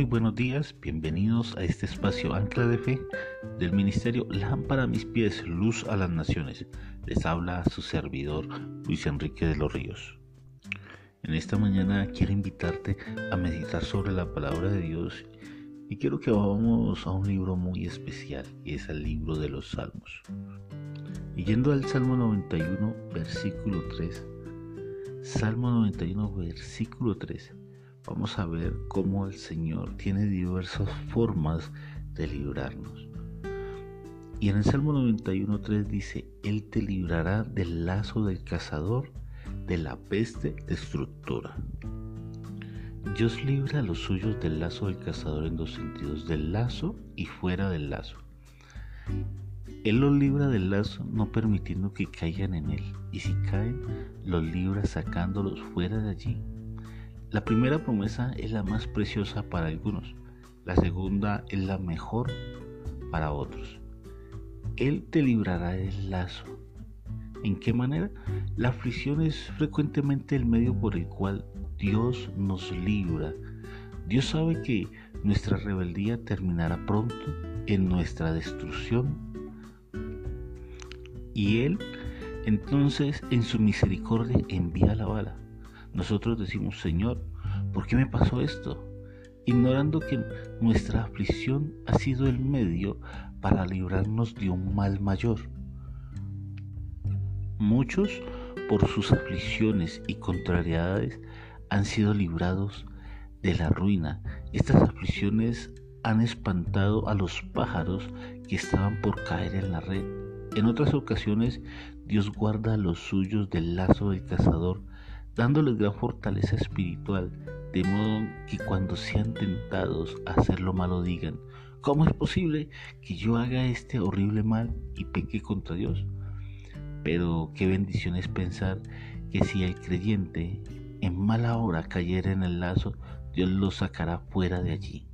Muy buenos días, bienvenidos a este espacio Ancla de Fe del Ministerio Lámpara a mis pies, luz a las naciones. Les habla su servidor Luis Enrique de los Ríos. En esta mañana quiero invitarte a meditar sobre la palabra de Dios y quiero que vamos a un libro muy especial y es el libro de los Salmos. Yendo al Salmo 91, versículo 3, Salmo 91, versículo 3 vamos a ver cómo el Señor tiene diversas formas de librarnos. Y en el Salmo 91.3 dice, Él te librará del lazo del cazador, de la peste destructora. Dios libra a los suyos del lazo del cazador en dos sentidos, del lazo y fuera del lazo. Él los libra del lazo no permitiendo que caigan en él, y si caen, los libra sacándolos fuera de allí la primera promesa es la más preciosa para algunos, la segunda es la mejor para otros. Él te librará del lazo. ¿En qué manera? La aflicción es frecuentemente el medio por el cual Dios nos libra. Dios sabe que nuestra rebeldía terminará pronto en nuestra destrucción. Y Él entonces en su misericordia envía la bala nosotros decimos, Señor, ¿por qué me pasó esto? Ignorando que nuestra aflicción ha sido el medio para librarnos de un mal mayor. Muchos, por sus aflicciones y contrariedades, han sido librados de la ruina. Estas aflicciones han espantado a los pájaros que estaban por caer en la red. En otras ocasiones, Dios guarda a los suyos del lazo del cazador dándoles gran fortaleza espiritual, de modo que cuando sean tentados a hacer lo malo digan, ¿cómo es posible que yo haga este horrible mal y peque contra Dios? Pero qué bendición es pensar que si el creyente en mala hora cayera en el lazo, Dios lo sacará fuera de allí.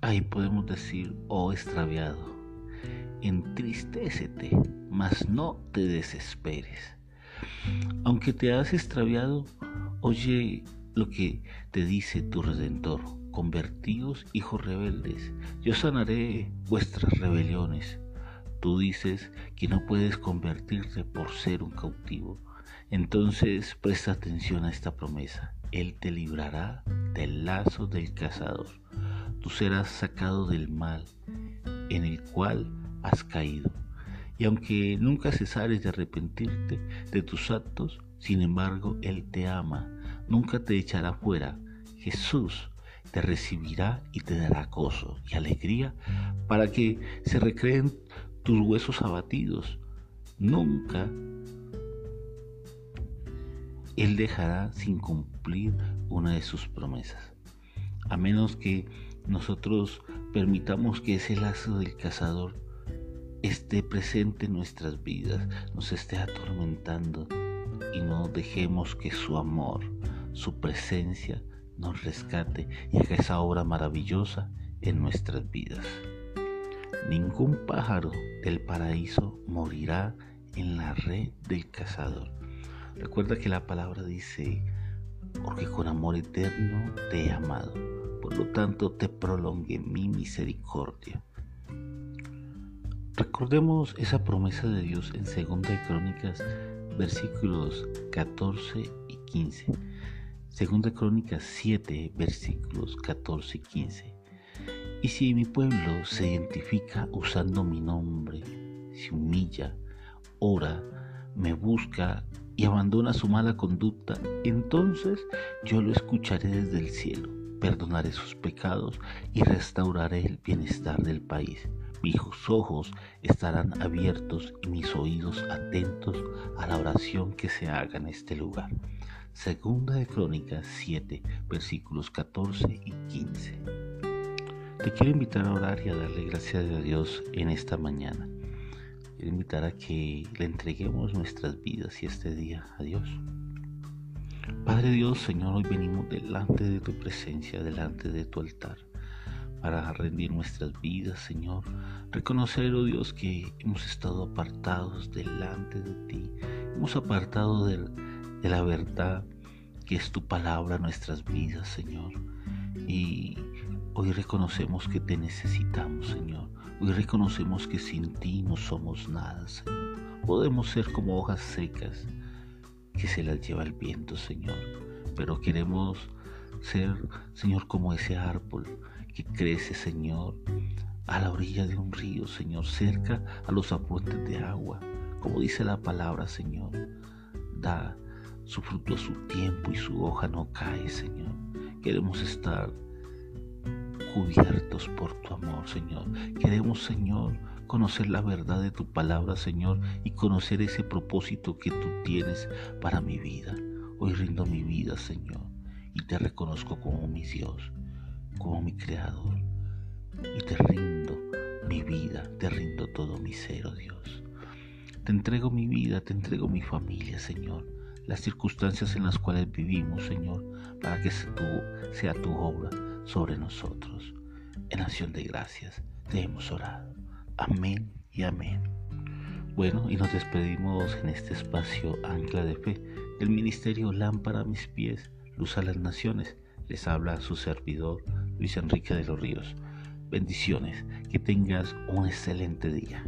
Ahí podemos decir, oh extraviado, entristécete, mas no te desesperes. Aunque te has extraviado, oye lo que te dice tu Redentor. Convertíos, hijos rebeldes, yo sanaré vuestras rebeliones. Tú dices que no puedes convertirte por ser un cautivo. Entonces presta atención a esta promesa. Él te librará del lazo del cazador. Tú serás sacado del mal en el cual has caído y aunque nunca cesares de arrepentirte de tus actos, sin embargo Él te ama, nunca te echará fuera. Jesús te recibirá y te dará gozo y alegría para que se recreen tus huesos abatidos. Nunca Él dejará sin cumplir una de sus promesas, a menos que nosotros permitamos que ese lazo del cazador esté presente en nuestras vidas, nos esté atormentando y no dejemos que su amor, su presencia nos rescate y haga esa obra maravillosa en nuestras vidas. Ningún pájaro del paraíso morirá en la red del cazador. Recuerda que la palabra dice, porque con amor eterno te he amado, por lo tanto te prolongue mi misericordia. Recordemos esa promesa de Dios en 2 de Crónicas, versículos 14 y 15. 2 de Crónicas 7, versículos 14 y 15. Y si mi pueblo se identifica usando mi nombre, se humilla, ora, me busca y abandona su mala conducta, entonces yo lo escucharé desde el cielo, perdonaré sus pecados y restauraré el bienestar del país. Mis ojos estarán abiertos y mis oídos atentos a la oración que se haga en este lugar. Segunda de Crónicas 7, versículos 14 y 15. Te quiero invitar a orar y a darle gracias a Dios en esta mañana. Quiero invitar a que le entreguemos nuestras vidas y este día a Dios. Padre Dios, Señor, hoy venimos delante de tu presencia, delante de tu altar para rendir nuestras vidas, Señor. Reconocer, oh Dios, que hemos estado apartados delante de ti. Hemos apartado de, de la verdad que es tu palabra nuestras vidas, Señor. Y hoy reconocemos que te necesitamos, Señor. Hoy reconocemos que sin ti no somos nada, Señor. Podemos ser como hojas secas que se las lleva el viento, Señor. Pero queremos ser, Señor, como ese árbol que crece, Señor, a la orilla de un río, Señor, cerca a los afluentes de agua. Como dice la palabra, Señor, da su fruto a su tiempo y su hoja no cae, Señor. Queremos estar cubiertos por tu amor, Señor. Queremos, Señor, conocer la verdad de tu palabra, Señor, y conocer ese propósito que tú tienes para mi vida. Hoy rindo mi vida, Señor, y te reconozco como mi Dios, como mi Creador. Y te rindo mi vida, te rindo todo mi ser, oh Dios. Te entrego mi vida, te entrego mi familia, Señor las circunstancias en las cuales vivimos, Señor, para que sea tu obra sobre nosotros. En acción de gracias te hemos orado. Amén y amén. Bueno, y nos despedimos en este espacio Ancla de Fe del Ministerio Lámpara a mis pies, Luz a las Naciones. Les habla su servidor Luis Enrique de los Ríos. Bendiciones, que tengas un excelente día.